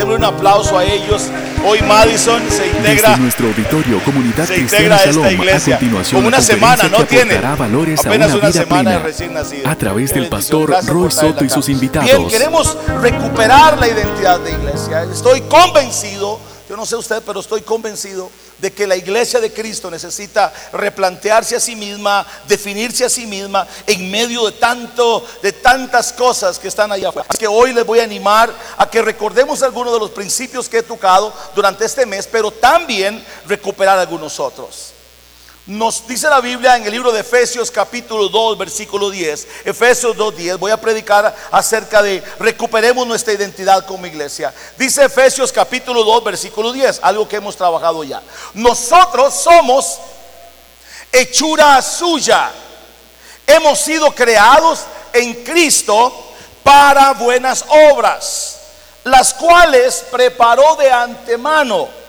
Denle un aplauso a ellos. Hoy Madison se integra. Desde nuestro auditorio Comunidad Se integra a esta iglesia. a continuación Como una semana, no tiene. valores a Apenas una una vida semana plena, recién nacido. a través Qué del pastor Roy Soto y sus invitados. Bien, queremos recuperar la identidad de iglesia. Estoy convencido, yo no sé usted, pero estoy convencido de que la iglesia de Cristo necesita replantearse a sí misma, definirse a sí misma en medio de tanto de tantas cosas que están allá afuera. Así que hoy les voy a animar a que recordemos algunos de los principios que he tocado durante este mes, pero también recuperar algunos otros. Nos dice la Biblia en el libro de Efesios capítulo 2 versículo 10, Efesios 2:10, voy a predicar acerca de recuperemos nuestra identidad como iglesia. Dice Efesios capítulo 2 versículo 10, algo que hemos trabajado ya. Nosotros somos hechura suya. Hemos sido creados en Cristo para buenas obras, las cuales preparó de antemano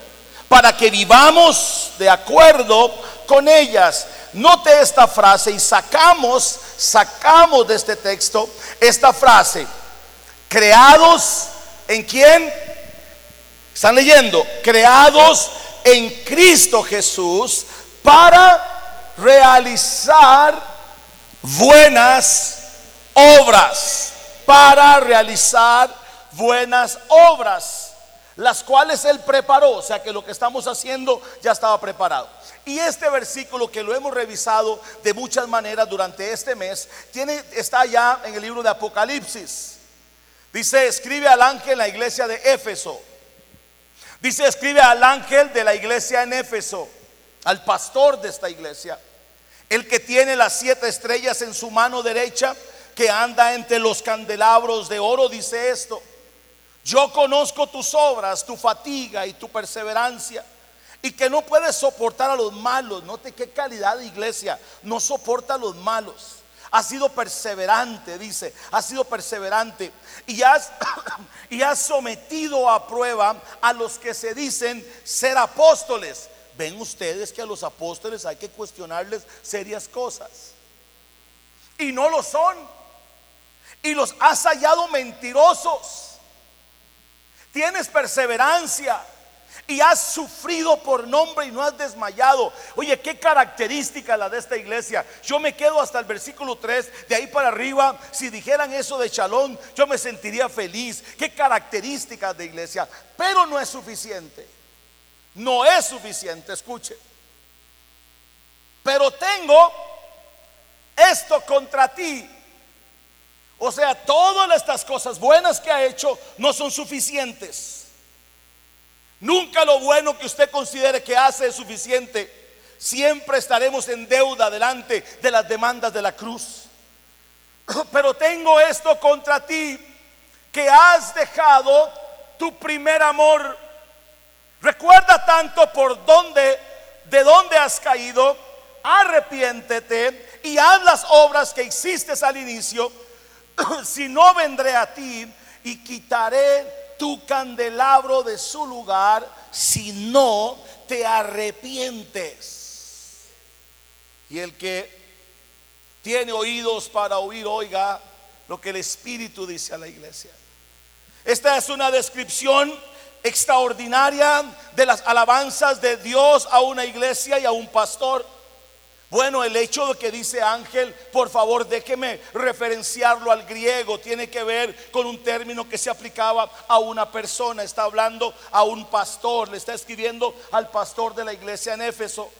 para que vivamos de acuerdo con ellas. Note esta frase y sacamos, sacamos de este texto esta frase. Creados en quién? Están leyendo, creados en Cristo Jesús para realizar buenas obras, para realizar buenas obras, las cuales Él preparó, o sea que lo que estamos haciendo ya estaba preparado. Y este versículo que lo hemos revisado de muchas maneras durante este mes, tiene, está ya en el libro de Apocalipsis. Dice, escribe al ángel en la iglesia de Éfeso. Dice, escribe al ángel de la iglesia en Éfeso, al pastor de esta iglesia, el que tiene las siete estrellas en su mano derecha, que anda entre los candelabros de oro, dice esto. Yo conozco tus obras, tu fatiga y tu perseverancia, y que no puedes soportar a los malos. Note qué calidad de iglesia, no soporta a los malos. Ha sido perseverante, dice, ha sido perseverante. Y has, y has sometido a prueba a los que se dicen ser apóstoles. Ven ustedes que a los apóstoles hay que cuestionarles serias cosas. Y no lo son. Y los has hallado mentirosos. Tienes perseverancia y has sufrido por nombre y no has desmayado. Oye, qué característica la de esta iglesia. Yo me quedo hasta el versículo 3, de ahí para arriba. Si dijeran eso de Chalón, yo me sentiría feliz. Qué características de iglesia. Pero no es suficiente. No es suficiente, escuche. Pero tengo esto contra ti. O sea, todas estas cosas buenas que ha hecho no son suficientes. Nunca lo bueno que usted considere que hace es suficiente. Siempre estaremos en deuda delante de las demandas de la cruz. Pero tengo esto contra ti, que has dejado tu primer amor. Recuerda tanto por dónde, de dónde has caído, arrepiéntete y haz las obras que hiciste al inicio. si no vendré a ti y quitaré tu candelabro de su lugar si no te arrepientes. Y el que tiene oídos para oír, oiga lo que el Espíritu dice a la iglesia. Esta es una descripción extraordinaria de las alabanzas de Dios a una iglesia y a un pastor. Bueno, el hecho de que dice ángel, por favor déjeme referenciarlo al griego, tiene que ver con un término que se aplicaba a una persona, está hablando a un pastor, le está escribiendo al pastor de la iglesia en Éfeso.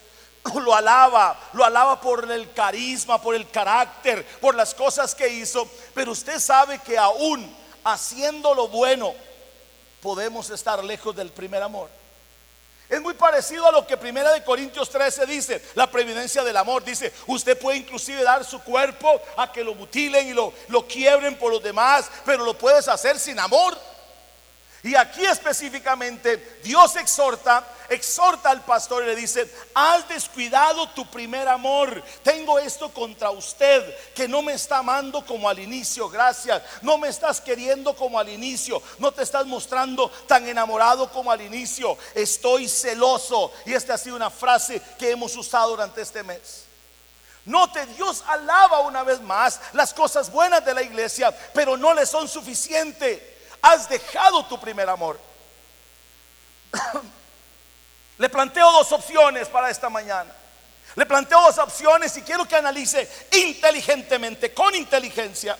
Lo alaba, lo alaba por el carisma, por el carácter, por las cosas que hizo, pero usted sabe que aún haciendo lo bueno podemos estar lejos del primer amor. Es muy parecido a lo que Primera de Corintios 13 dice, la previdencia del amor. Dice, usted puede inclusive dar su cuerpo a que lo mutilen y lo, lo quiebren por los demás, pero lo puedes hacer sin amor. Y aquí específicamente Dios exhorta, exhorta al pastor y le dice, has descuidado tu primer amor. Tengo esto contra usted, que no me está amando como al inicio, gracias. No me estás queriendo como al inicio, no te estás mostrando tan enamorado como al inicio. Estoy celoso. Y esta ha sido una frase que hemos usado durante este mes. Note, Dios alaba una vez más las cosas buenas de la iglesia, pero no le son suficientes has dejado tu primer amor. le planteo dos opciones para esta mañana. Le planteo dos opciones y quiero que analice inteligentemente, con inteligencia,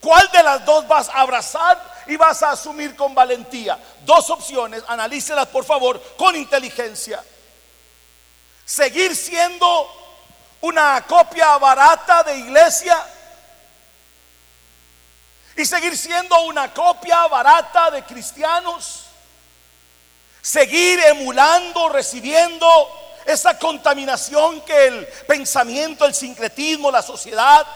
cuál de las dos vas a abrazar y vas a asumir con valentía. Dos opciones, analícelas por favor con inteligencia. Seguir siendo una copia barata de iglesia y seguir siendo una copia barata de cristianos. Seguir emulando, recibiendo esa contaminación que el pensamiento, el sincretismo, la sociedad,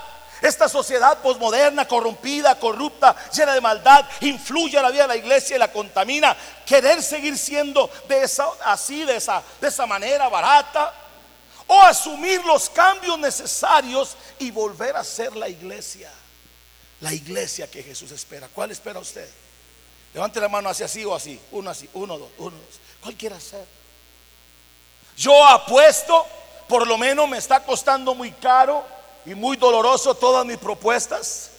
esta sociedad posmoderna, corrompida, corrupta, llena de maldad, influye a la vida de la iglesia y la contamina. Querer seguir siendo de esa, así, de esa, de esa manera barata, o asumir los cambios necesarios y volver a ser la iglesia. La iglesia que Jesús espera. ¿Cuál espera usted? Levante la mano hacia así o así. Uno así, uno, dos, uno, dos. ¿Cuál quiere hacer? Yo apuesto, por lo menos me está costando muy caro y muy doloroso todas mis propuestas.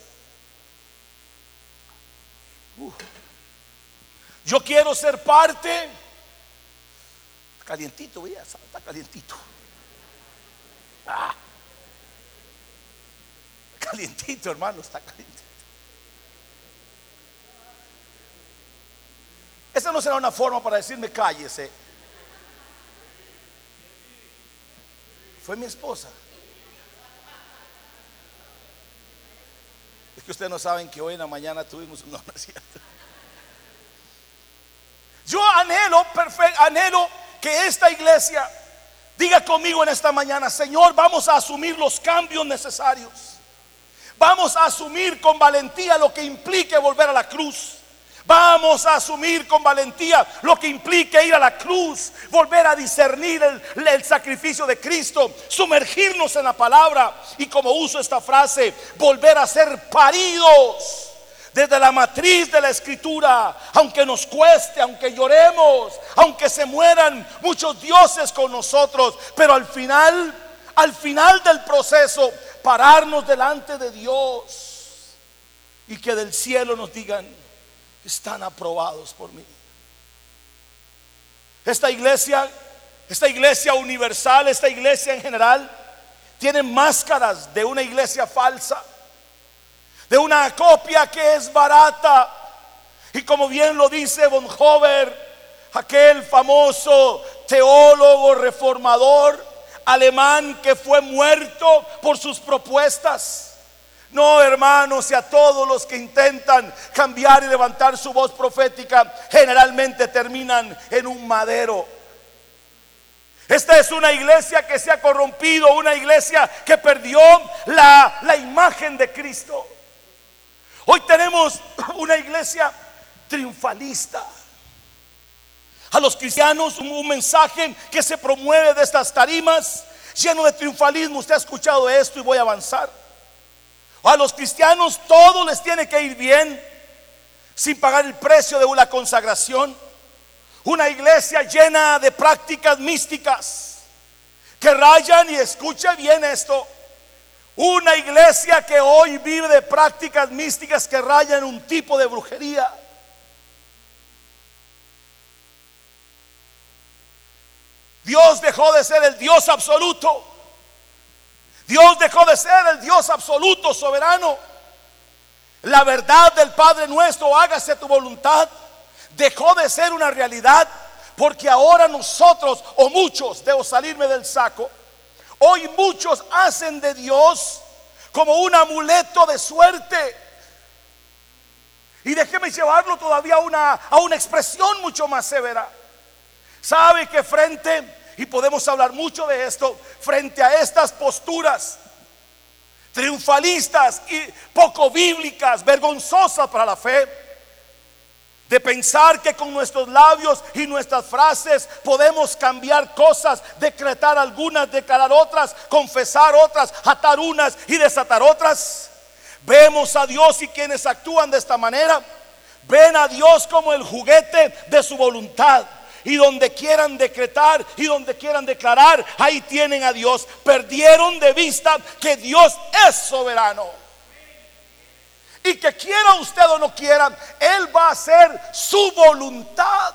Yo quiero ser parte. Calientito, ya, está calientito. Ah. Calientito, hermano, está calientito. Esa no será una forma para decirme cállese. Fue mi esposa. Es que ustedes no saben que hoy en la mañana tuvimos un nombre Yo anhelo, perfecto, anhelo que esta iglesia diga conmigo en esta mañana, Señor, vamos a asumir los cambios necesarios. Vamos a asumir con valentía lo que implique volver a la cruz. Vamos a asumir con valentía lo que implique ir a la cruz, volver a discernir el, sacrificio de Cristo, sumergirnos en la palabra y como uso esta frase, volver a ser paridos desde la matriz de la escritura, aunque nos cueste, aunque lloremos, aunque se mueran muchos dioses con nosotros, pero al final, al final del proceso, pararnos delante de Dios y que del cielo nos digan, están aprobados por mí. Esta iglesia, esta iglesia universal, esta iglesia en general, tiene máscaras de una iglesia falsa, de una copia que es barata. Y como bien lo dice Bonhoeffer, aquel famoso teólogo reformador alemán que fue muerto por sus propuestas. No, hermanos, y a todos los que intentan cambiar y levantar su voz profética, generalmente terminan en un madero. Esta es una iglesia que se ha corrompido, una iglesia que perdió la, la imagen de Cristo. Hoy tenemos una iglesia triunfalista. A los cristianos un, mensaje que se promueve de estas tarimas lleno de triunfalismo. Usted ha escuchado esto y voy a avanzar. A los cristianos todo les tiene que ir bien sin pagar el precio de una consagración. Una iglesia llena de prácticas místicas que rayan y escuche bien esto. Una iglesia que hoy vive de prácticas místicas que rayan un tipo de brujería. Dios dejó de ser el Dios absoluto Dios dejó de ser el Dios absoluto, soberano. La verdad del Padre nuestro, hágase tu voluntad, dejó de ser una realidad porque ahora nosotros, o muchos, debo salirme del saco, hoy muchos hacen de Dios como un amuleto de suerte. Y déjeme llevarlo todavía a una, a una expresión mucho más severa. ¿Sabe que frente y podemos hablar mucho de esto frente a estas posturas triunfalistas y poco bíblicas, vergonzosas para la fe. De pensar que con nuestros labios y nuestras frases podemos cambiar cosas, decretar algunas, declarar otras, confesar otras, atar unas y desatar otras. Vemos a Dios y quienes actúan de esta manera, ven a Dios como el juguete de su voluntad y donde quieran decretar y donde quieran declarar, ahí tienen a Dios. Perdieron de vista que Dios es soberano. Y que quiera usted o no quiera, Él va a hacer su voluntad.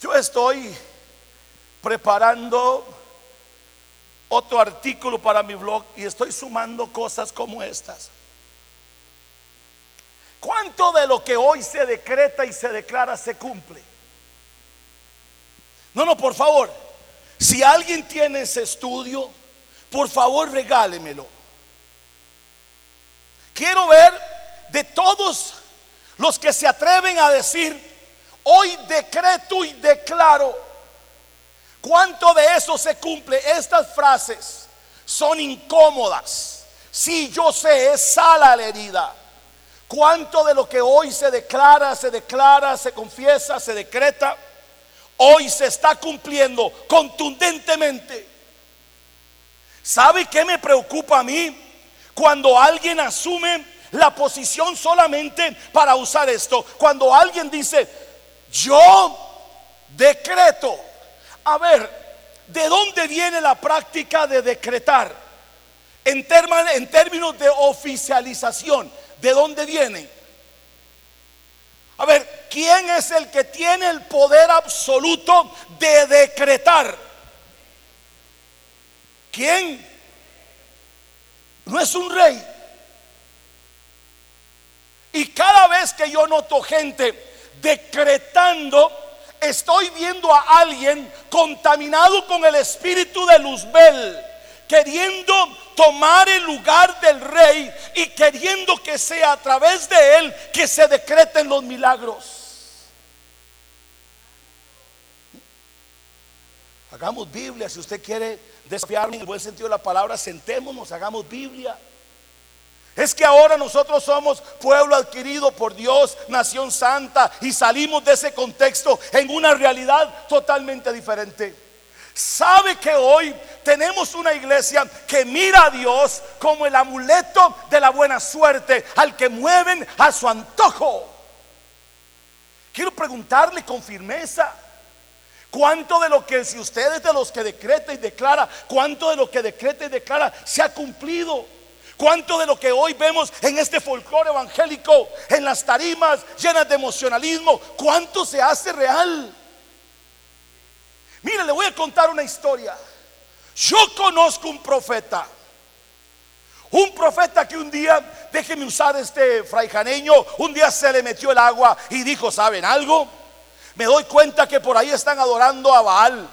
Yo estoy preparando otro artículo para mi blog y estoy sumando cosas como estas. ¿Cuánto de lo que hoy se decreta y se declara se cumple? No, no, por favor. Si alguien tiene ese estudio, por favor regálemelo. Quiero ver de todos los que se atreven a decir, hoy decreto y declaro, ¿cuánto de eso se cumple? Estas frases son incómodas. Si yo sé, es sala la herida. ¿Cuánto de lo que hoy se declara, se declara, se confiesa, se decreta, hoy se está cumpliendo contundentemente? ¿Sabe qué me preocupa a mí? Cuando alguien asume la posición solamente para usar esto. Cuando alguien dice, yo decreto. A ver, ¿de dónde viene la práctica de decretar? En, términos de oficialización. ¿De dónde viene? A ver, ¿quién es el que tiene el poder absoluto de decretar? ¿Quién? No es un rey. Y cada vez que yo noto gente decretando, estoy viendo a alguien contaminado con el espíritu de Luzbel, queriendo tomar el lugar del rey y queriendo que sea a través de él que se decreten los milagros. Hagamos Biblia, si usted quiere desafiarme en el buen sentido de la palabra, sentémonos, hagamos Biblia. Es que ahora nosotros somos pueblo adquirido por Dios, nación santa, y salimos de ese contexto en una realidad totalmente diferente. Sabe que hoy tenemos una iglesia que mira a Dios como el amuleto de la buena suerte, al que mueven a su antojo. Quiero preguntarle con firmeza, ¿cuánto de lo que si usted es de los que decreta y declara, cuánto de lo que decreta y declara se ha cumplido? ¿Cuánto de lo que hoy vemos en este folclore evangélico, en las tarimas llenas de emocionalismo, cuánto se hace real? Mire, le voy a contar una historia. Yo conozco un profeta. Un profeta que un día, déjeme usar este fraijaneño, un día se le metió el agua y dijo, ¿saben algo? Me doy cuenta que por ahí están adorando a Baal.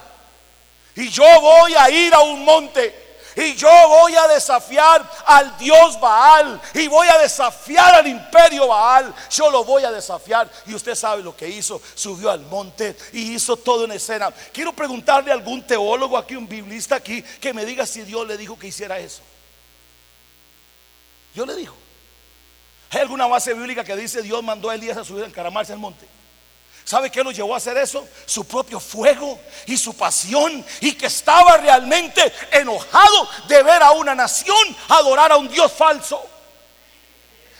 Y yo voy a ir a un monte y yo voy a desafiar al Dios Baal. Y voy a desafiar al imperio Baal. Yo lo voy a desafiar. Y usted sabe lo que hizo. Subió al monte y hizo todo en escena. Quiero preguntarle a algún teólogo aquí, un biblista aquí, que me diga si Dios le dijo que hiciera eso. Yo le dijo. ¿Hay alguna base bíblica que dice Dios mandó a Elías a subir a encaramarse al monte? ¿Sabe qué lo llevó a hacer eso? Su propio fuego y su pasión y que estaba realmente enojado de ver a una nación adorar a un Dios falso.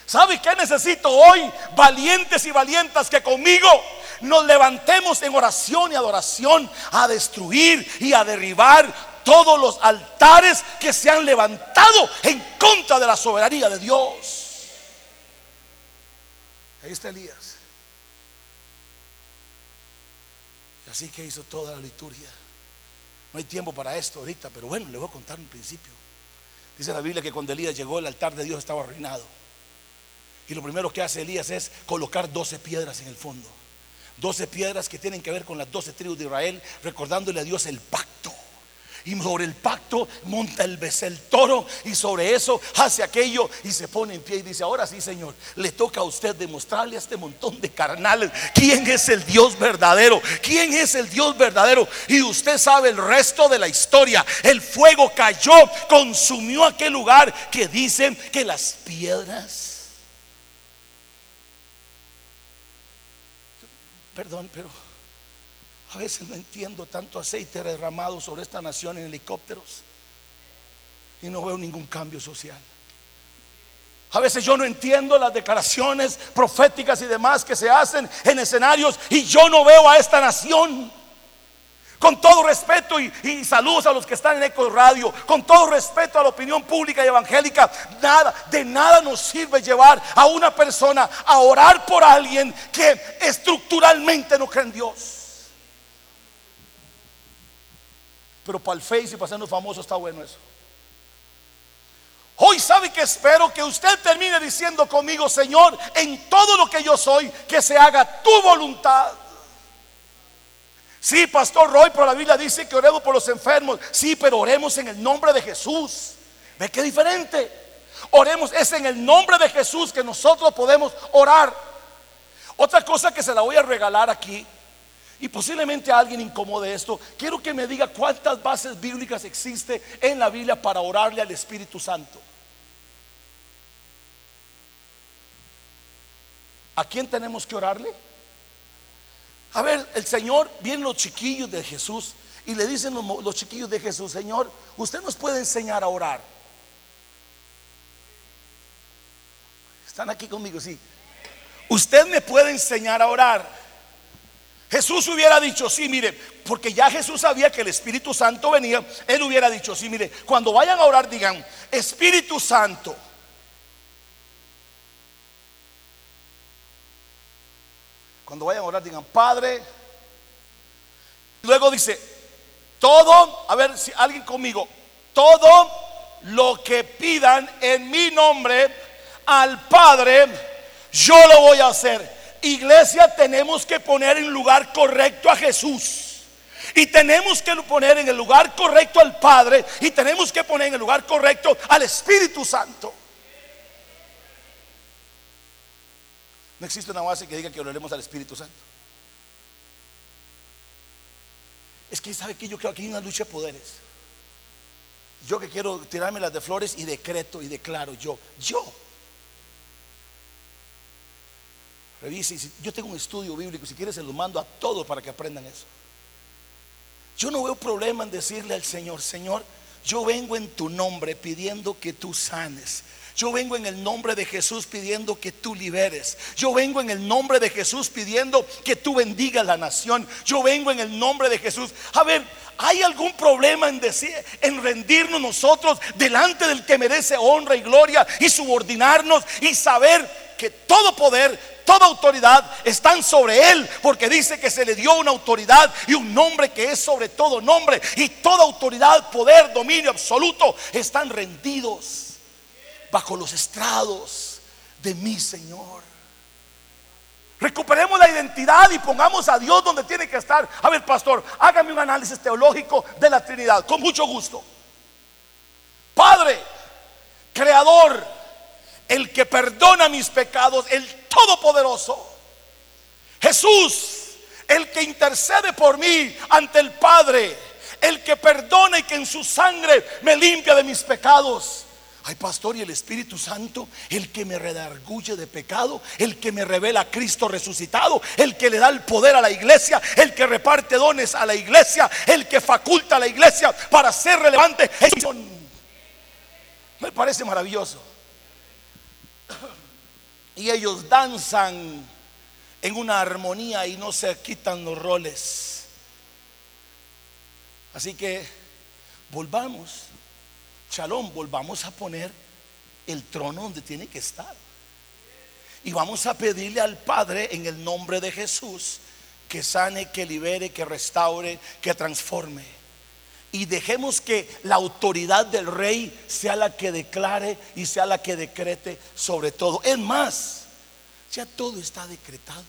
¿Sabe qué necesito hoy? Valientes y valientas que conmigo nos levantemos en oración y adoración a destruir y a derribar todos los altares que se han levantado en contra de la soberanía de Dios. Ahí está Elías. Así que hizo toda la liturgia. No hay tiempo para esto ahorita, pero bueno, le voy a contar un principio. Dice la Biblia que cuando Elías llegó, el altar de Dios estaba arruinado. Y lo primero que hace Elías es colocar 12 piedras en el fondo. 12 piedras que tienen que ver con las 12 tribus de Israel, recordándole a Dios el pacto. Y sobre el pacto monta el besel toro y sobre eso hace aquello y se pone en pie y dice, ahora sí Señor, le toca a usted demostrarle a este montón de carnales quién es el Dios verdadero, quién es el Dios verdadero. Y usted sabe el resto de la historia. El fuego cayó, consumió aquel lugar que dicen que las piedras... Perdón, pero a veces no entiendo tanto aceite derramado sobre esta nación en helicópteros y no veo ningún cambio social. A veces yo no entiendo las declaraciones proféticas y demás que se hacen en escenarios y yo no veo a esta nación. Con todo respeto y, saludos a los que están en Eco Radio, con todo respeto a la opinión pública y evangélica, nada, de nada nos sirve llevar a una persona a orar por alguien que estructuralmente no cree en Dios. Pero para el Face y para hacernos famosos está bueno eso. Hoy sabe que espero que usted termine diciendo conmigo, Señor, en todo lo que yo soy, que se haga tu voluntad. Sí, Pastor Roy, pero la Biblia dice que oremos por los enfermos. Sí, pero oremos en el nombre de Jesús. ¿Ve qué diferente? Oremos, es en el nombre de Jesús que nosotros podemos orar. Otra cosa que se la voy a regalar aquí, y posiblemente a alguien incomode esto, quiero que me diga cuántas bases bíblicas existe en la Biblia para orarle al Espíritu Santo. ¿A quién tenemos que orarle? A ver, el Señor, vienen los chiquillos de Jesús y le dicen los, chiquillos de Jesús, Señor, usted nos puede enseñar a orar. Están aquí conmigo, sí. Usted me puede enseñar a orar. Jesús hubiera dicho, sí, mire, porque ya Jesús sabía que el Espíritu Santo venía, él hubiera dicho, sí, mire, cuando vayan a orar digan, Espíritu Santo. Cuando vayan a orar digan, Padre. Luego dice, todo, a ver si alguien conmigo, todo lo que pidan en mi nombre al Padre, yo lo voy a hacer. Iglesia, tenemos que poner en lugar correcto a Jesús. Y tenemos que poner en el lugar correcto al Padre. Y tenemos que poner en el lugar correcto al Espíritu Santo. No existe una base que diga que oraremos al Espíritu Santo. Es que sabe que yo creo que hay una lucha de poderes. Yo que quiero tirarme las de flores y decreto y declaro yo, yo. Revise, yo tengo un estudio bíblico, si quieres se lo mando a todos para que aprendan eso. Yo no veo problema en decirle al Señor, Señor, yo vengo en tu nombre pidiendo que tú sanes. Yo vengo en el nombre de Jesús pidiendo que tú liberes. Yo vengo en el nombre de Jesús pidiendo que tú bendigas la nación. Yo vengo en el nombre de Jesús. A ver, ¿hay algún problema en decir en rendirnos nosotros delante del que merece honra y gloria y subordinarnos y saber que todo poder, toda autoridad están sobre él, porque dice que se le dio una autoridad y un nombre que es sobre todo nombre, y toda autoridad, poder, dominio absoluto están rendidos bajo los estrados de mi Señor. Recuperemos la identidad y pongamos a Dios donde tiene que estar. A ver, pastor, hágame un análisis teológico de la Trinidad, con mucho gusto. Padre, creador, el que perdona mis pecados, el todopoderoso. Jesús, el que intercede por mí ante el Padre, el que perdona y que en su sangre me limpia de mis pecados. Ay, pastor, y el Espíritu Santo, el que me redarguye de pecado, el que me revela a Cristo resucitado, el que le da el poder a la iglesia, el que reparte dones a la iglesia, el que faculta a la iglesia para ser relevante. Me parece maravilloso. Y ellos danzan en una armonía y no se quitan los roles. Así que volvamos Shalom, volvamos a poner el trono donde tiene que estar. Y vamos a pedirle al Padre en el nombre de Jesús que sane, que libere, que restaure, que transforme. Y dejemos que la autoridad del rey sea la que declare y sea la que decrete sobre todo. Es más, ya todo está decretado.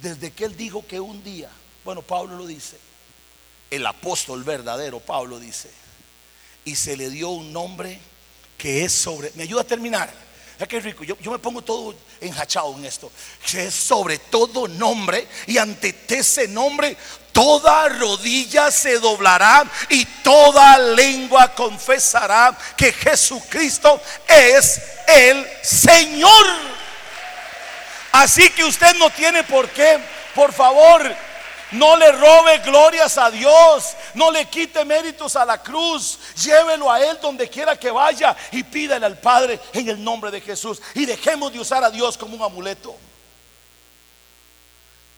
Desde que él dijo que un día, bueno, Pablo lo dice, el apóstol verdadero, Pablo dice, y se le dio un nombre que es sobre. ¿Me ayuda a terminar? Es que rico, yo, me pongo todo enjachado en esto. Que es sobre todo nombre y ante ese nombre toda rodilla se doblará y toda lengua confesará que Jesucristo es el Señor. Así que usted no tiene por qué, por favor, no le robe glorias a Dios. No le quite méritos a la cruz. Llévelo a Él donde quiera que vaya y pídale al Padre en el nombre de Jesús. Y dejemos de usar a Dios como un amuleto.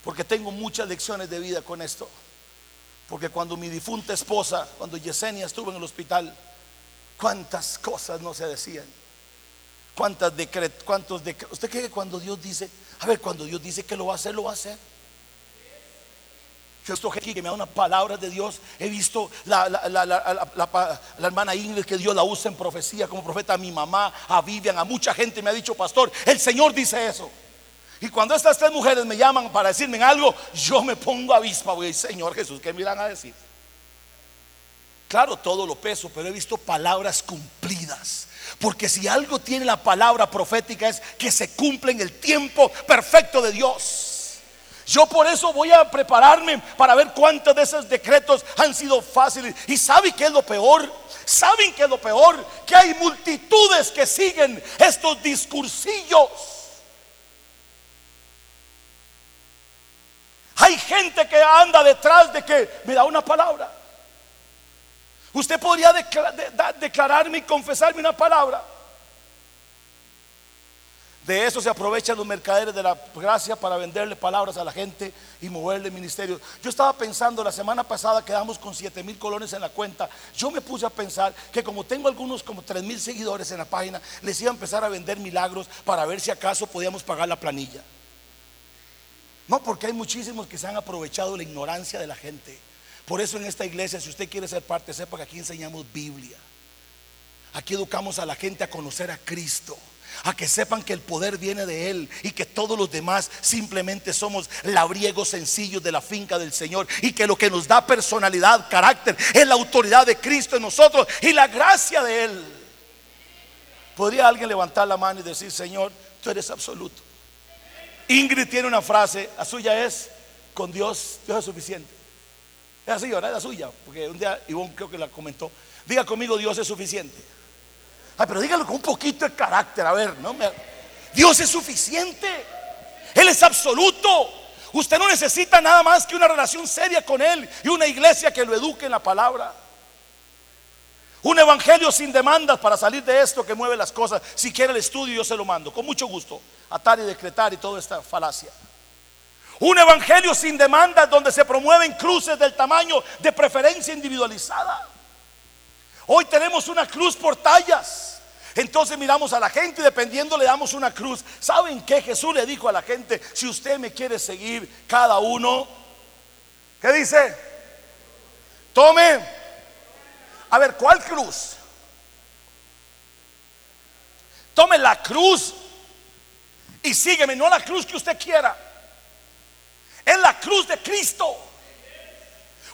Porque tengo muchas lecciones de vida con esto. Porque cuando mi difunta esposa, cuando Yesenia estuvo en el hospital, cuántas cosas no se decían. Cuántas decretos, cuántos decretos. ¿Usted cree que cuando Dios dice, a ver, cuando Dios dice que lo va a hacer, lo va a hacer? Yo visto gente que me da una palabra de Dios. He visto la, hermana Ingrid que Dios la usa en profecía como profeta a mi mamá, a Vivian, a mucha gente me ha dicho, pastor, el Señor dice eso. Y cuando estas tres mujeres me llaman para decirme algo, yo me pongo avispa, voy, Señor Jesús, ¿qué me irán a decir? Claro, todo lo peso, pero he visto palabras cumplidas. Porque si algo tiene la palabra profética es que se cumple en el tiempo perfecto de Dios. Yo por eso voy a prepararme para ver cuántos de esos decretos han sido fáciles. ¿Y saben qué es lo peor? ¿Saben qué es lo peor? Que hay multitudes que siguen estos discursillos. Hay gente que anda detrás de que me da una palabra. Usted podría declararme y confesarme una palabra. De eso se aprovechan los mercaderes de la gracia para venderle palabras a la gente y moverle ministerios. Yo estaba pensando la semana pasada quedamos con 7 mil colones en la cuenta. Yo me puse a pensar que como tengo algunos como 3 mil seguidores en la página, les iba a empezar a vender milagros para ver si acaso podíamos pagar la planilla. No, porque hay muchísimos que se han aprovechado la ignorancia de la gente. Por eso en esta iglesia, si usted quiere ser parte, sepa que aquí enseñamos Biblia. Aquí educamos a la gente a conocer a Cristo a que sepan que el poder viene de Él y que todos los demás simplemente somos labriegos sencillos de la finca del Señor y que lo que nos da personalidad, carácter, es la autoridad de Cristo en nosotros y la gracia de Él. ¿Podría alguien levantar la mano y decir, Señor, tú eres absoluto? Ingrid tiene una frase, la suya es, con Dios, Dios es suficiente. Es así, ¿verdad? Es la suya, porque un día Ivonne creo que la comentó. Diga conmigo, Dios es suficiente. Ay, pero dígalo con un poquito de carácter, a ver, ¿no? Dios es suficiente. Él es absoluto. Usted no necesita nada más que una relación seria con Él y una iglesia que lo eduque en la palabra. Un evangelio sin demandas para salir de esto que mueve las cosas. Si quiere el estudio, yo se lo mando. Con mucho gusto. Atar y decretar y toda esta falacia. Un evangelio sin demandas donde se promueven cruces del tamaño de preferencia individualizada. Hoy tenemos una cruz por tallas. Entonces miramos a la gente y dependiendo le damos una cruz. ¿Saben qué Jesús le dijo a la gente? Si usted me quiere seguir, cada uno, ¿qué dice? Tome. A ver, ¿cuál cruz? Tome la cruz y sígueme, no la cruz que usted quiera. Es la cruz de Cristo.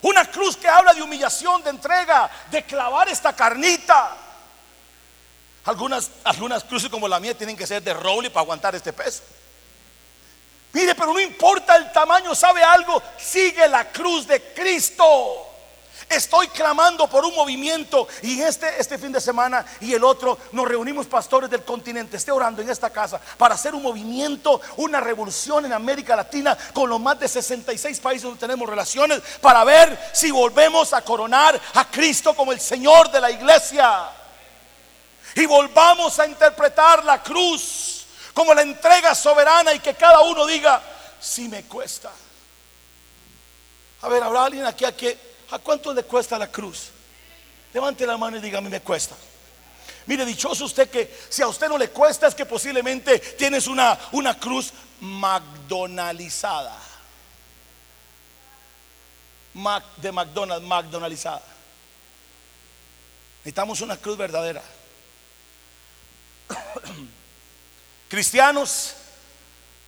Una cruz que habla de humillación, de entrega, de clavar esta carnita. Algunas, algunas cruces como la mía tienen que ser de roble para aguantar este peso. Mire, pero no importa el tamaño, ¿sabe algo? Sigue la cruz de Cristo. Estoy clamando por un movimiento y este, este fin de semana y el otro nos reunimos pastores del continente. Esté orando en esta casa para hacer un movimiento, una revolución en América Latina con los más de 66 países donde tenemos relaciones para ver si volvemos a coronar a Cristo como el Señor de la iglesia y volvamos a interpretar la cruz como la entrega soberana y que cada uno diga, si me cuesta. A ver, ¿habrá alguien aquí a que, a cuánto le cuesta la cruz? Levante la mano y diga, a mí me cuesta. Mire, dichoso usted que si a usted no le cuesta es que posiblemente tienes una, una cruz McDonaldizada. de McDonald's, McDonaldizada. Necesitamos una cruz verdadera. Cristianos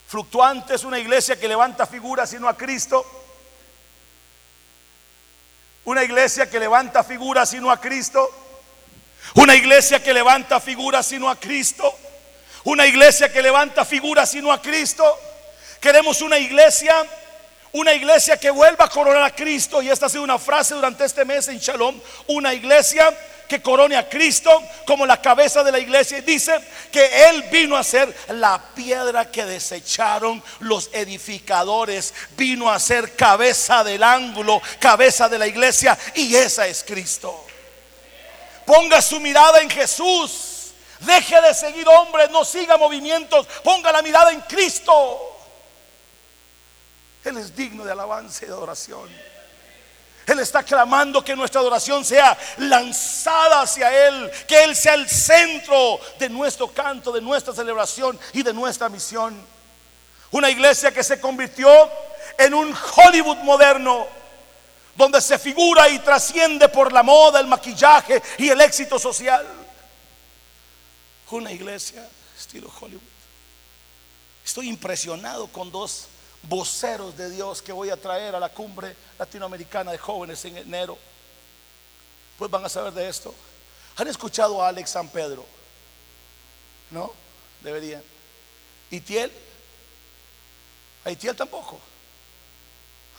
fluctuantes, una iglesia que levanta figuras sino a Cristo. Una iglesia que levanta figuras sino a Cristo. Una iglesia que levanta figuras sino a Cristo. Una iglesia que levanta figuras sino a Cristo. Queremos una iglesia, una iglesia que vuelva a coronar a Cristo. Y esta ha sido una frase durante este mes en Shalom. Una iglesia que corone a Cristo como la cabeza de la iglesia. Y dice que Él vino a ser la piedra que desecharon los edificadores. Vino a ser cabeza del ángulo, cabeza de la iglesia. Y esa es Cristo. Ponga su mirada en Jesús. Deje de seguir hombres, no siga movimientos. Ponga la mirada en Cristo. Él es digno de alabanza y de adoración. Él está clamando que nuestra adoración sea lanzada hacia Él, que Él sea el centro de nuestro canto, de nuestra celebración y de nuestra misión. Una iglesia que se convirtió en un Hollywood moderno donde se figura y trasciende por la moda, el maquillaje y el éxito social. Una iglesia estilo Hollywood. Estoy impresionado con dos voceros de Dios que voy a traer a la cumbre latinoamericana de jóvenes en enero. Pues van a saber de esto. ¿Han escuchado a Alex San Pedro? ¿No? Deberían. ¿Y Tiel? ¿A Tiel tampoco?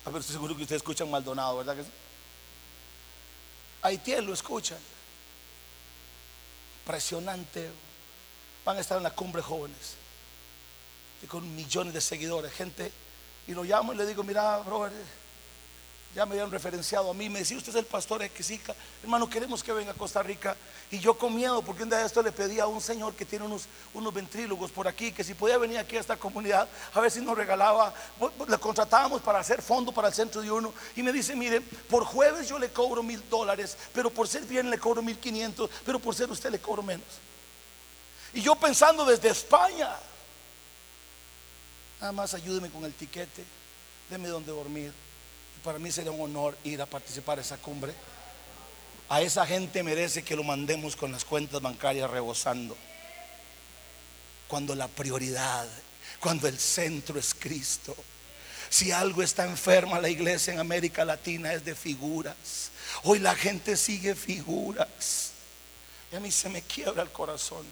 A ver, estoy seguro que ustedes escuchan Maldonado, ¿verdad que sí? Lo escuchan. Impresionante. Van a estar en la cumbre jóvenes. Con millones de seguidores, gente. Y lo llamo y le digo, mira, brother, ya me habían referenciado a mí, me decía, usted es el pastor Quesica, hermano, queremos que venga a Costa Rica. Y yo con miedo, porque un día de esto le pedí a un señor que tiene unos, unos ventrílogos por aquí, que si podía venir aquí a esta comunidad, a ver si nos regalaba, le contratábamos para hacer fondo para el centro de uno. Y me dice, mire, por jueves yo le cobro mil dólares, pero por ser bien le cobro mil quinientos, pero por ser usted le cobro menos. Y yo pensando desde España, nada más ayúdeme con el tiquete, deme donde dormir para mí sería un honor ir a participar a esa cumbre. A esa gente merece que lo mandemos con las cuentas bancarias rebosando. Cuando la prioridad, cuando el centro es Cristo. Si algo está enferma la iglesia en América Latina es de figuras. Hoy la gente sigue figuras. Y a mí se me quiebra el corazón.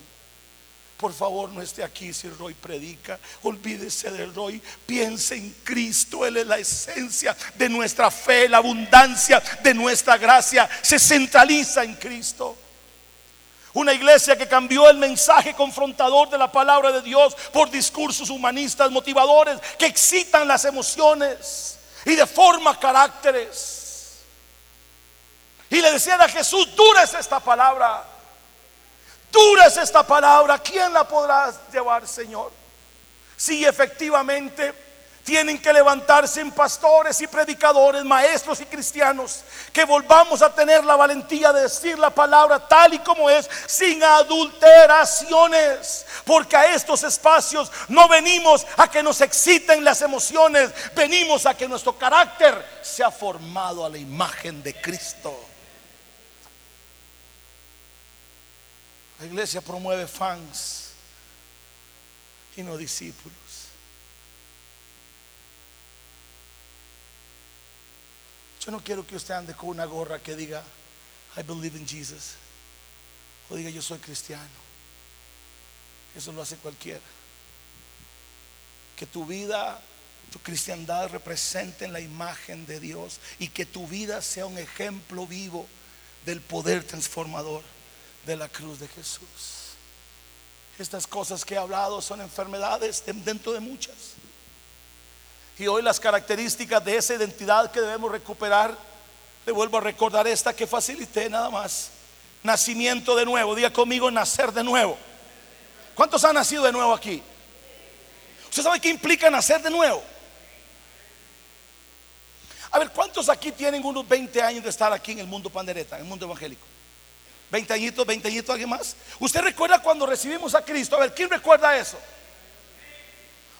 Por favor, no esté aquí si Roy predica. Olvídese de Roy. Piense en Cristo. Él es la esencia de nuestra fe, la abundancia de nuestra gracia. Se centraliza en Cristo. Una iglesia que cambió el mensaje confrontador de la palabra de Dios por discursos humanistas, motivadores, que excitan las emociones y deforman caracteres. Y le decían a Jesús, dura es esta palabra. Dura es esta palabra, ¿quién la podrá llevar, Señor? Si efectivamente tienen que levantarse en pastores y predicadores, maestros y cristianos, que volvamos a tener la valentía de decir la palabra tal y como es, sin adulteraciones, porque a estos espacios no venimos a que nos exciten las emociones, venimos a que nuestro carácter sea formado a la imagen de Cristo. La iglesia promueve fans y no discípulos. Yo no quiero que usted ande con una gorra que diga, I believe in Jesus. O diga, yo soy cristiano. Eso lo hace cualquiera. Que tu vida, tu cristiandad represente la imagen de Dios y que tu vida sea un ejemplo vivo del poder transformador de la cruz de Jesús. Estas cosas que he hablado son enfermedades dentro de muchas. Y hoy las características de esa identidad que debemos recuperar, le vuelvo a recordar esta que facilité nada más. Nacimiento de nuevo, diga conmigo nacer de nuevo. ¿Cuántos han nacido de nuevo aquí? ¿Usted sabe qué implica nacer de nuevo? A ver, ¿cuántos aquí tienen unos 20 años de estar aquí en el mundo pandereta, en el mundo evangélico? 20 añitos, 20 añitos, alguien más. ¿Usted recuerda cuando recibimos a Cristo? A ver, ¿quién recuerda eso?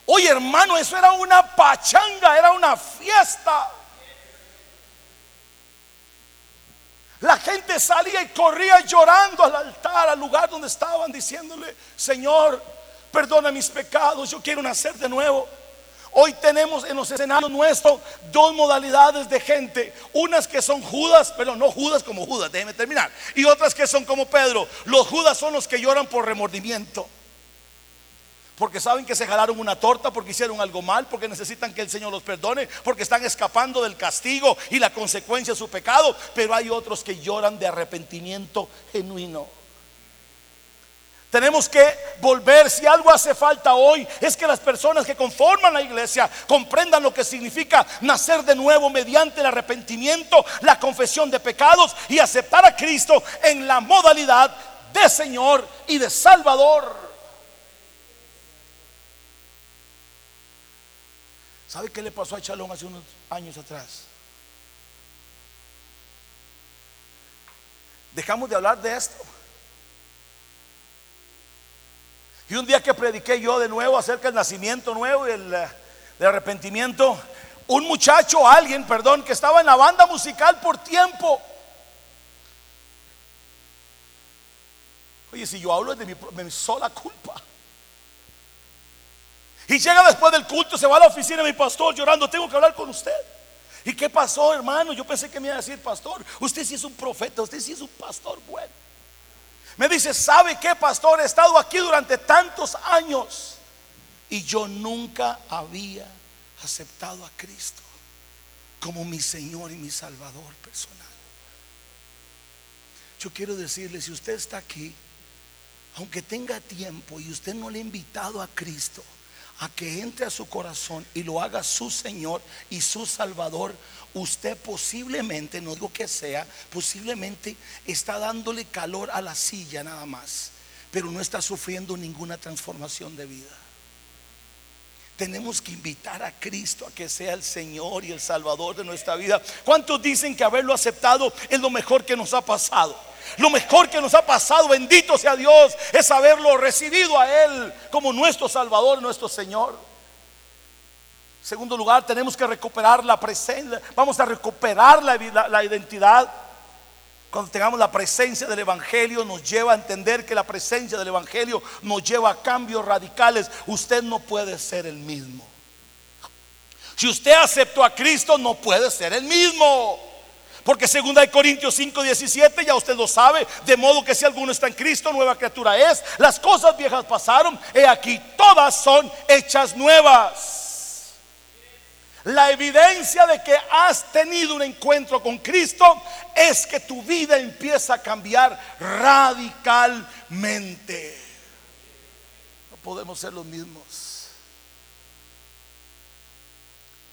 Oye, hermano, eso era una pachanga, era una fiesta. La gente salía y corría llorando al altar, al lugar donde estaban, diciéndole, Señor, perdona mis pecados, yo quiero nacer de nuevo. Hoy tenemos en los escenarios nuestros dos modalidades de gente. Unas que son Judas, pero no Judas como Judas, déjeme terminar. Y otras que son como Pedro. Los Judas son los que lloran por remordimiento. Porque saben que se jalaron una torta, porque hicieron algo mal, porque necesitan que el Señor los perdone, porque están escapando del castigo y la consecuencia de su pecado. Pero hay otros que lloran de arrepentimiento genuino. Tenemos que volver, si algo hace falta hoy, es que las personas que conforman la iglesia comprendan lo que significa nacer de nuevo mediante el arrepentimiento, la confesión de pecados y aceptar a Cristo en la modalidad de Señor y de Salvador. ¿Sabe qué le pasó a Chalón hace unos años atrás? Dejamos de hablar de esto. Y un día que prediqué yo de nuevo acerca del nacimiento nuevo y el, arrepentimiento, un muchacho, alguien, perdón, que estaba en la banda musical por tiempo. Oye, si yo hablo de mi, de mi sola culpa. Y llega después del culto, se va a la oficina de mi pastor llorando, tengo que hablar con usted. ¿Y qué pasó, hermano? Yo pensé que me iba a decir, pastor, usted sí es un profeta, usted sí es un pastor bueno. Me dice, ¿sabe qué, pastor? He estado aquí durante tantos años y yo nunca había aceptado a Cristo como mi Señor y mi Salvador personal. Yo quiero decirle, si usted está aquí, aunque tenga tiempo y usted no le ha invitado a Cristo, a que entre a su corazón y lo haga su Señor y su Salvador, usted posiblemente, no digo que sea, posiblemente está dándole calor a la silla nada más, pero no está sufriendo ninguna transformación de vida. Tenemos que invitar a Cristo a que sea el Señor y el Salvador de nuestra vida. ¿Cuántos dicen que haberlo aceptado es lo mejor que nos ha pasado? Lo mejor que nos ha pasado, bendito sea Dios, es haberlo recibido a Él como nuestro Salvador, nuestro Señor. Segundo lugar, tenemos que recuperar la presencia, vamos a recuperar la, la, identidad. Cuando tengamos la presencia del Evangelio, nos lleva a entender que la presencia del Evangelio nos lleva a cambios radicales. Usted no puede ser el mismo. Si usted aceptó a Cristo, no puede ser el mismo. Porque segunda de Corintios 5, 17, ya usted lo sabe, de modo que si alguno está en Cristo, nueva criatura es. Las cosas viejas pasaron, he aquí, todas son hechas nuevas. La evidencia de que has tenido un encuentro con Cristo es que tu vida empieza a cambiar radicalmente. No podemos ser los mismos.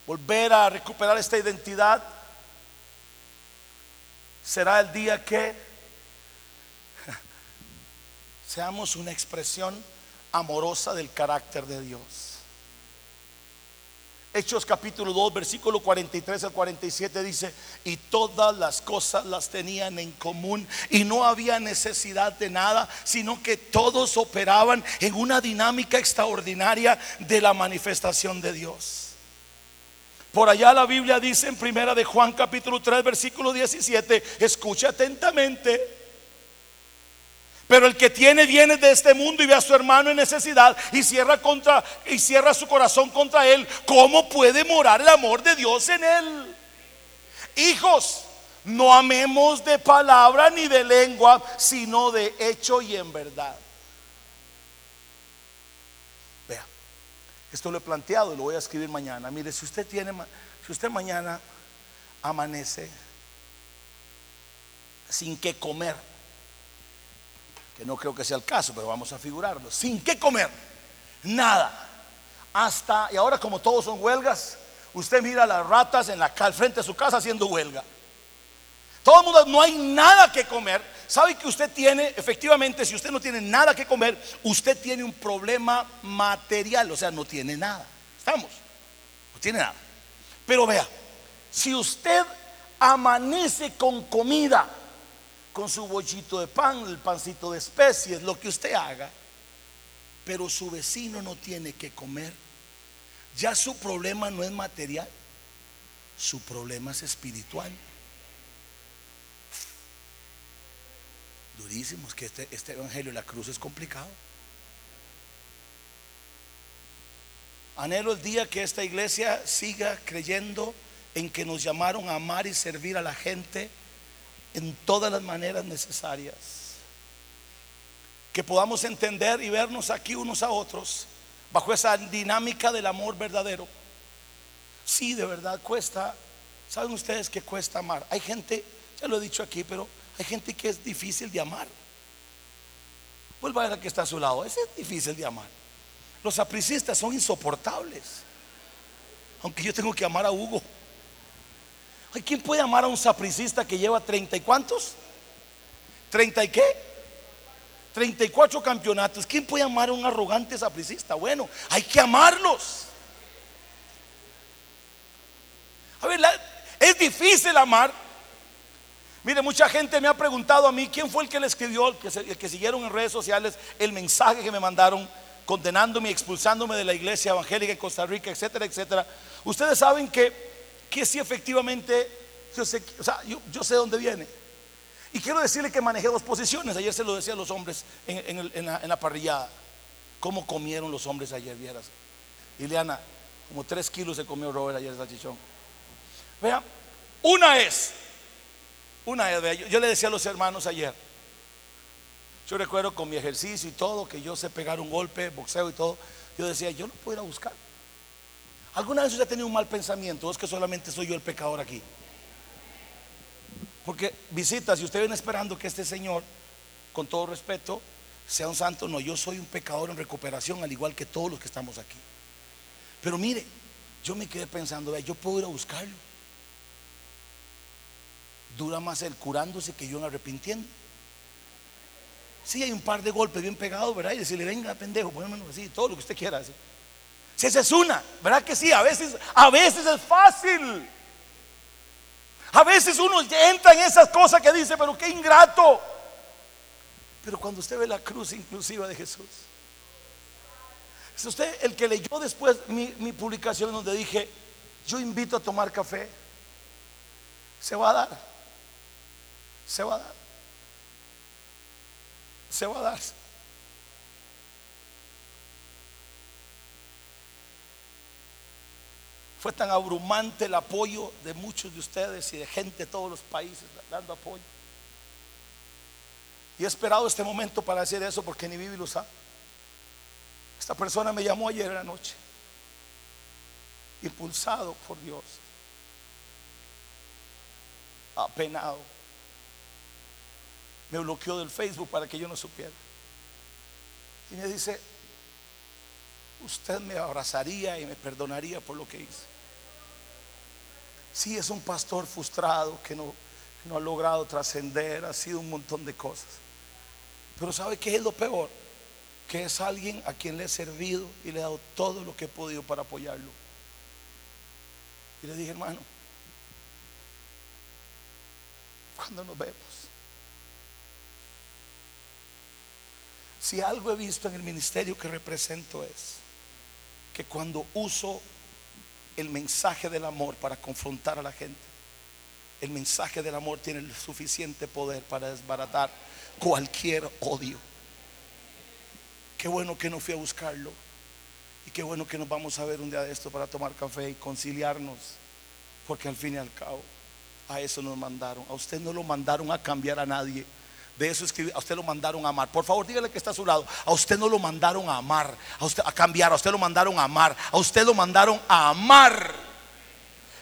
Volver a recuperar esta identidad será el día que seamos una expresión amorosa del carácter de Dios. Hechos capítulo 2, versículo 43 al 47 dice, y todas las cosas las tenían en común y no había necesidad de nada, sino que todos operaban en una dinámica extraordinaria de la manifestación de Dios. Por allá la Biblia dice en primera de Juan capítulo 3 versículo 17, escucha atentamente. Pero el que tiene bienes de este mundo y ve a su hermano en necesidad y cierra contra y cierra su corazón contra él, ¿cómo puede morar el amor de Dios en él? Hijos, no amemos de palabra ni de lengua, sino de hecho y en verdad. Esto lo he planteado y lo voy a escribir mañana. Mire, si usted tiene, si usted mañana amanece sin que comer, no creo que sea el caso, pero vamos a figurarlo, sin que comer, nada, hasta, y ahora como todos son huelgas, usted mira las ratas en la, al frente de su casa haciendo huelga. Todo el mundo, no hay nada que comer. ¿Sabe que usted tiene, efectivamente, si usted no tiene nada que comer, usted tiene un problema material, o sea, no tiene nada. ¿Estamos? No tiene nada. Pero vea, si usted amanece con comida, con su bollito de pan, el pancito de especies, lo que usted haga, pero su vecino no tiene que comer, ya su problema no es material, su problema es espiritual. durísimos, que este, este evangelio de la cruz es complicado. Anhelo el día que esta iglesia siga creyendo en que nos llamaron a amar y servir a la gente en todas las maneras necesarias. Que podamos entender y vernos aquí unos a otros bajo esa dinámica del amor verdadero. Sí, de verdad cuesta. Saben ustedes que cuesta amar. Hay gente, ya lo he dicho aquí, pero hay gente que es difícil de amar. Vuelva a ver a que está a su lado. Ese es difícil de amar. Los apricistas son insoportables. Aunque yo tengo que amar a Hugo. ¿Quién puede amar a un sapricista que lleva treinta y cuántos? ¿Treinta y qué? Treinta y cuatro campeonatos. ¿Quién puede amar a un arrogante sapricista? Bueno, hay que amarlos. A ver, es difícil amar Mire, mucha gente me ha preguntado a mí quién fue el que le escribió, el que, el que siguieron en redes sociales el mensaje que me mandaron condenándome, expulsándome de la iglesia evangélica en Costa Rica, etcétera, etcétera. Ustedes saben que, que sí efectivamente, yo sé, o sea, yo, sé dónde viene. Y quiero decirle que manejé dos posiciones. Ayer se lo decía a los hombres en, la, en la, parrillada. ¿Cómo comieron los hombres ayer? Vieras. Ileana, como tres kilos se comió Robert ayer salchichón. Vean, una es, una es, yo, yo le decía a los hermanos ayer, yo recuerdo con mi ejercicio y todo, que yo sé pegar un golpe, boxeo y todo. Yo decía, yo no puedo ir a buscar. ¿Alguna vez usted ha tenido un mal pensamiento? ¿O es que solamente soy yo el pecador aquí? Porque visita, si usted viene esperando que este Señor, con todo respeto, sea un santo, no, yo soy un pecador en recuperación, al igual que todos los que estamos aquí. Pero mire, yo me quedé pensando, yo puedo ir a buscarlo. Dura más el curándose que yo en arrepintiendo. Sí, hay un par de golpes bien pegados, ¿verdad? Y decirle, venga, pendejo, ponémelo así, todo lo que usted quiera. Si esa es una, ¿verdad que sí? A veces, a veces es fácil. A veces uno entra en esas cosas que dice, pero qué ingrato. Pero cuando usted ve la cruz inclusiva de Jesús, es usted el que leyó después mi, mi publicación donde dije, yo invito a tomar café, se va a dar, se va a dar se va a dar. Fue tan abrumante el apoyo de muchos de ustedes y de gente de todos los países dando apoyo. Y he esperado este momento para hacer eso porque ni vive lo sabe. Esta persona me llamó ayer en la noche, impulsado por Dios, apenado me bloqueó del Facebook para que yo no supiera. Y me dice, usted me abrazaría y me perdonaría por lo que hice. Sí, es un pastor frustrado que no, no ha logrado trascender, ha sido un montón de cosas. Pero ¿sabe qué es lo peor? Que es alguien a quien le he servido y le he dado todo lo que he podido para apoyarlo. Y le dije, hermano, cuando nos vemos, Si algo he visto en el ministerio que represento es que cuando uso el mensaje del amor para confrontar a la gente, el mensaje del amor tiene el suficiente poder para desbaratar cualquier odio. Qué bueno que no fui a buscarlo. Y qué bueno que nos vamos a ver un día de esto para tomar café y conciliarnos. Porque al fin y al cabo, a eso nos mandaron. A usted no lo mandaron a cambiar a nadie. De eso escribir, a usted lo mandaron a amar. Por favor, dígale que está a su lado. A usted no lo mandaron a amar, a usted a cambiar, a usted lo mandaron a amar, a usted lo mandaron a amar.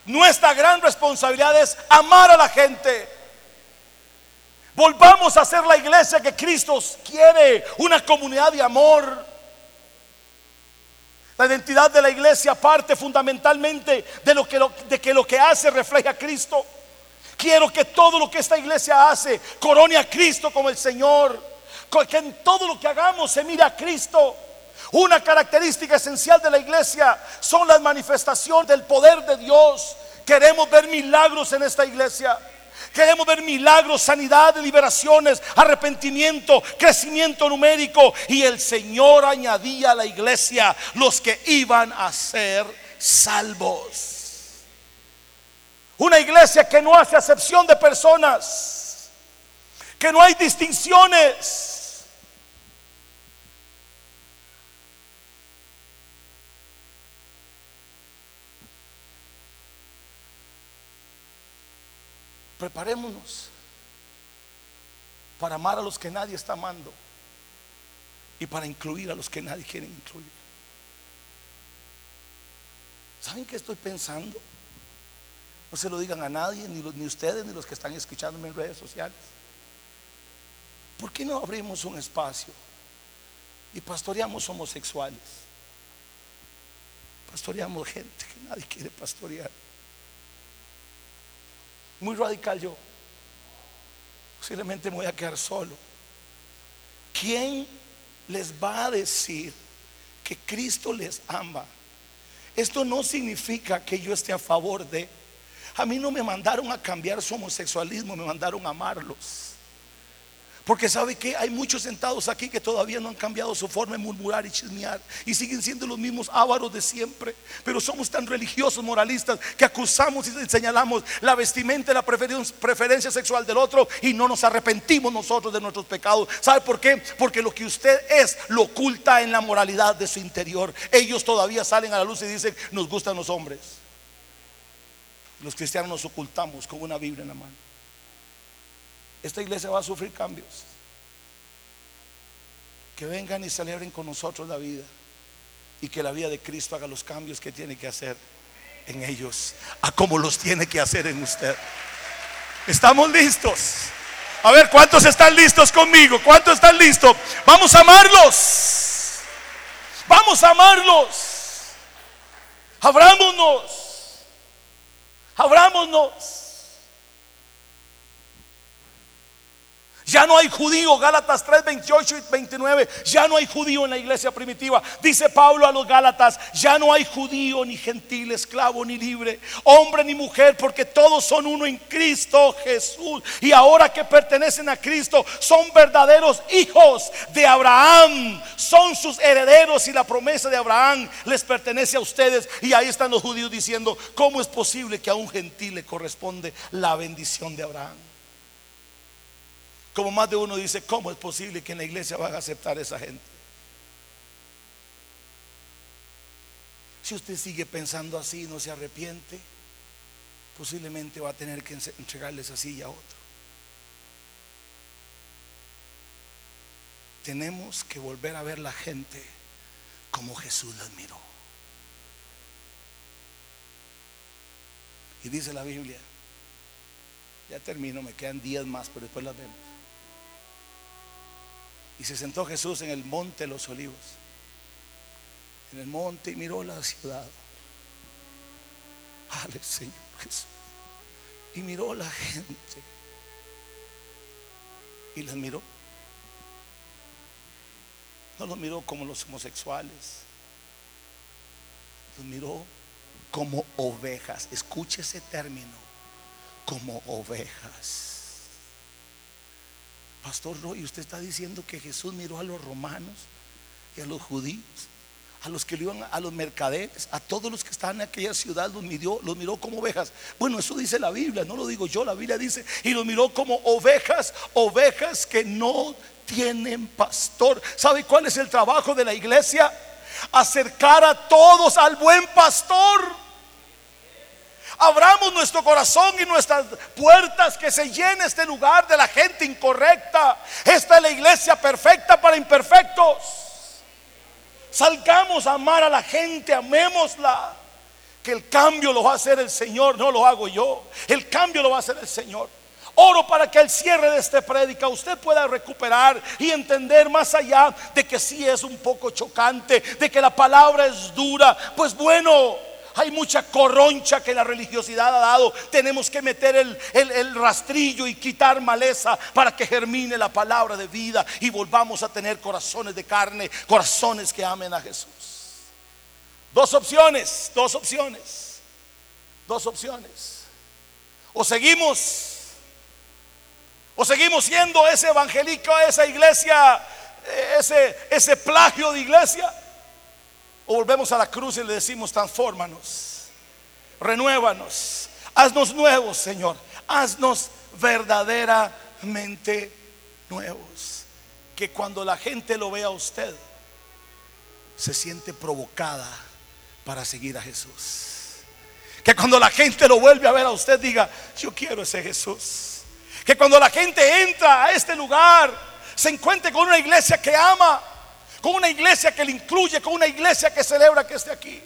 Nuestra gran responsabilidad es amar a la gente. Volvamos a ser la iglesia que Cristo quiere, una comunidad de amor. La identidad de la iglesia parte fundamentalmente de, que, de que lo que hace refleja a Cristo. Quiero que todo lo que esta iglesia hace corone a Cristo como el Señor. Que en todo lo que hagamos se mire a Cristo. Una característica esencial de la iglesia son las manifestaciones del poder de Dios. Queremos ver milagros en esta iglesia. Queremos ver milagros, sanidad, liberaciones, arrepentimiento, crecimiento numérico. Y el Señor añadía a la iglesia los que iban a ser salvos. Una iglesia que no hace acepción de personas, que no hay distinciones. Preparémonos para amar a los que nadie está amando y para incluir a los que nadie quiere incluir. ¿Saben qué estoy pensando? No se lo digan a nadie, ni, ni ustedes, ni los que están escuchándome en redes sociales. ¿Por qué no abrimos un espacio y pastoreamos homosexuales? Pastoreamos gente que nadie quiere pastorear. Muy radical yo. Posiblemente me voy a quedar solo. ¿Quién les va a decir que Cristo les ama? Esto no significa que yo esté a favor de a mí no me mandaron a cambiar su homosexualismo, me mandaron a amarlos. Porque sabe que hay muchos sentados aquí que todavía no han cambiado su forma de murmurar y chismear y siguen siendo los mismos ávaros de siempre. Pero somos tan religiosos, moralistas, que acusamos y señalamos la vestimenta la preferencia sexual del otro y no nos arrepentimos nosotros de nuestros pecados. ¿Sabe por qué? Porque lo que usted es lo oculta en la moralidad de su interior. Ellos todavía salen a la luz y dicen, nos gustan los hombres. Los cristianos nos ocultamos con una Biblia en la mano esta iglesia va a sufrir cambios. Que vengan y celebren con nosotros la vida y que la vida de Cristo haga los cambios que tiene que hacer en ellos, a como los tiene que hacer en usted. Estamos listos. A ver, ¿cuántos están listos conmigo? ¿Cuántos están listos? Vamos a amarlos. Vamos a amarlos. Abrámonos. Abrámonos. Ya no hay judío, Gálatas 3, 28 y 29. Ya no hay judío en la iglesia primitiva. Dice Pablo a los Gálatas, ya no hay judío ni gentil, esclavo ni libre, hombre ni mujer, porque todos son uno en Cristo Jesús. Y ahora que pertenecen a Cristo, son verdaderos hijos de Abraham. Son sus herederos y la promesa de Abraham les pertenece a ustedes. Y ahí están los judíos diciendo, ¿cómo es posible que a un gentil le corresponde la bendición de Abraham? Como más de uno dice, ¿cómo es posible que en la iglesia van a aceptar a esa gente? Si usted sigue pensando así y no se arrepiente, posiblemente va a tener que entregarle esa silla a otro. Tenemos que volver a ver la gente como Jesús la admiró. Y dice la Biblia, ya termino, me quedan días más, pero después las vemos. Y se sentó Jesús en el monte de los olivos. En el monte y miró la ciudad. Ale Señor Jesús. Y miró la gente. Y las miró. No los miró como los homosexuales. Los miró como ovejas. Escuche ese término. Como ovejas. Pastor Roy, usted está diciendo que Jesús miró a los romanos y a los judíos, a los que iban a los mercaderes, a todos los que estaban en aquella ciudad, los miró, los miró como ovejas. Bueno, eso dice la Biblia, no lo digo yo, la Biblia dice, y los miró como ovejas, ovejas que no tienen pastor. ¿Sabe cuál es el trabajo de la iglesia? Acercar a todos al buen pastor. Abramos nuestro corazón y nuestras puertas, que se llene este lugar de la gente incorrecta. Esta es la iglesia perfecta para imperfectos. Salgamos a amar a la gente, amémosla. Que el cambio lo va a hacer el Señor, no lo hago yo. El cambio lo va a hacer el Señor. Oro para que el cierre de este prédica usted pueda recuperar y entender más allá de que sí es un poco chocante, de que la palabra es dura. Pues bueno, hay mucha corroncha que la religiosidad ha dado. Tenemos que meter el, rastrillo y quitar maleza para que germine la palabra de vida y volvamos a tener corazones de carne, corazones que amen a Jesús. Dos opciones, dos opciones, dos opciones. O seguimos, o seguimos siendo ese evangélico, esa iglesia, ese, ese plagio de iglesia o volvemos a la cruz y le decimos, transfórmanos, renuévanos, haznos nuevos, Señor, haznos verdaderamente nuevos. Que cuando la gente lo vea a usted, se siente provocada para seguir a Jesús. Que cuando la gente lo vuelve a ver a usted, diga, yo quiero ese Jesús. Que cuando la gente entra a este lugar, se encuentre con una iglesia que ama, con una iglesia que le incluye, con una iglesia que celebra que esté aquí.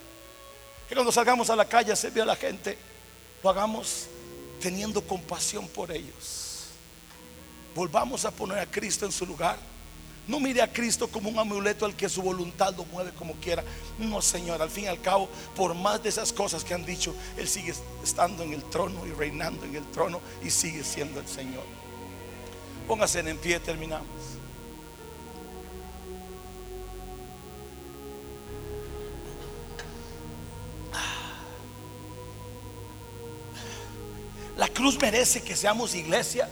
Que cuando salgamos a la calle a servir a la gente, lo hagamos teniendo compasión por ellos. Volvamos a poner a Cristo en su lugar. No mire a Cristo como un amuleto al que su voluntad lo mueve como quiera. No, Señor, al fin y al cabo, por más de esas cosas que han dicho, Él sigue estando en el trono y reinando en el trono y sigue siendo el Señor. Póngase en pie, terminamos. Cruz merece que seamos iglesia.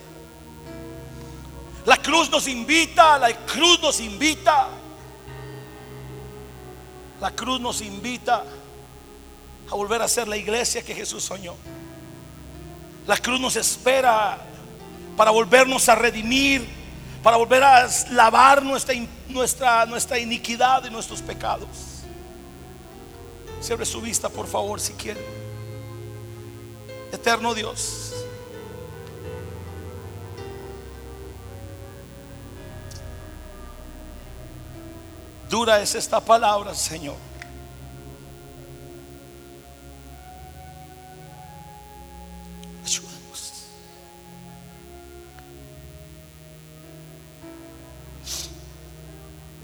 La cruz nos invita, la cruz nos invita. La cruz nos invita a volver a ser la iglesia que Jesús soñó. La cruz nos espera para volvernos a redimir, para volver a lavar nuestra, nuestra, nuestra iniquidad y nuestros pecados. Cierre su vista, por favor, si quiere. Eterno Dios. Dura es esta palabra, Señor. Ayúdanos.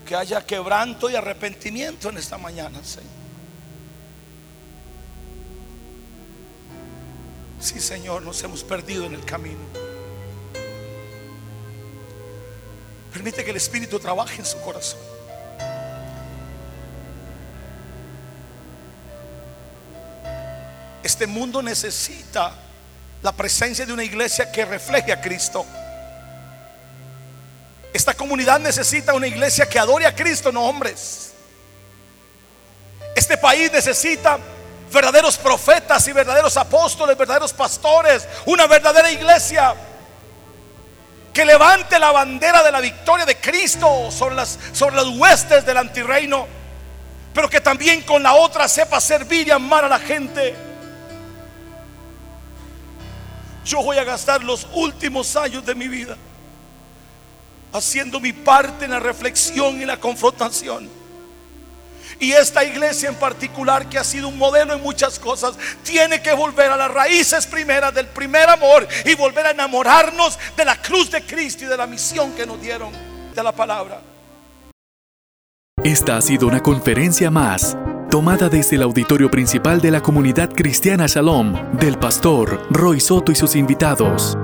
Que haya quebranto y arrepentimiento en esta mañana, Señor. Sí, Señor, nos hemos perdido en el camino. Permite que el Espíritu trabaje en su corazón. Este mundo necesita la presencia de una iglesia que refleje a Cristo. Esta comunidad necesita una iglesia que adore a Cristo, no hombres. Este país necesita verdaderos profetas y verdaderos apóstoles, verdaderos pastores, una verdadera iglesia que levante la bandera de la victoria de Cristo sobre las, las huestes del antirreino, pero que también con la otra sepa servir y amar a la gente. Yo voy a gastar los últimos años de mi vida haciendo mi parte en la reflexión y la confrontación. Y esta iglesia en particular, que ha sido un modelo en muchas cosas, tiene que volver a las raíces primeras del primer amor y volver a enamorarnos de la cruz de Cristo y de la misión que nos dieron de la palabra. Esta ha sido una conferencia más tomada desde el auditorio principal de la comunidad cristiana Shalom del pastor Roy Soto y sus invitados.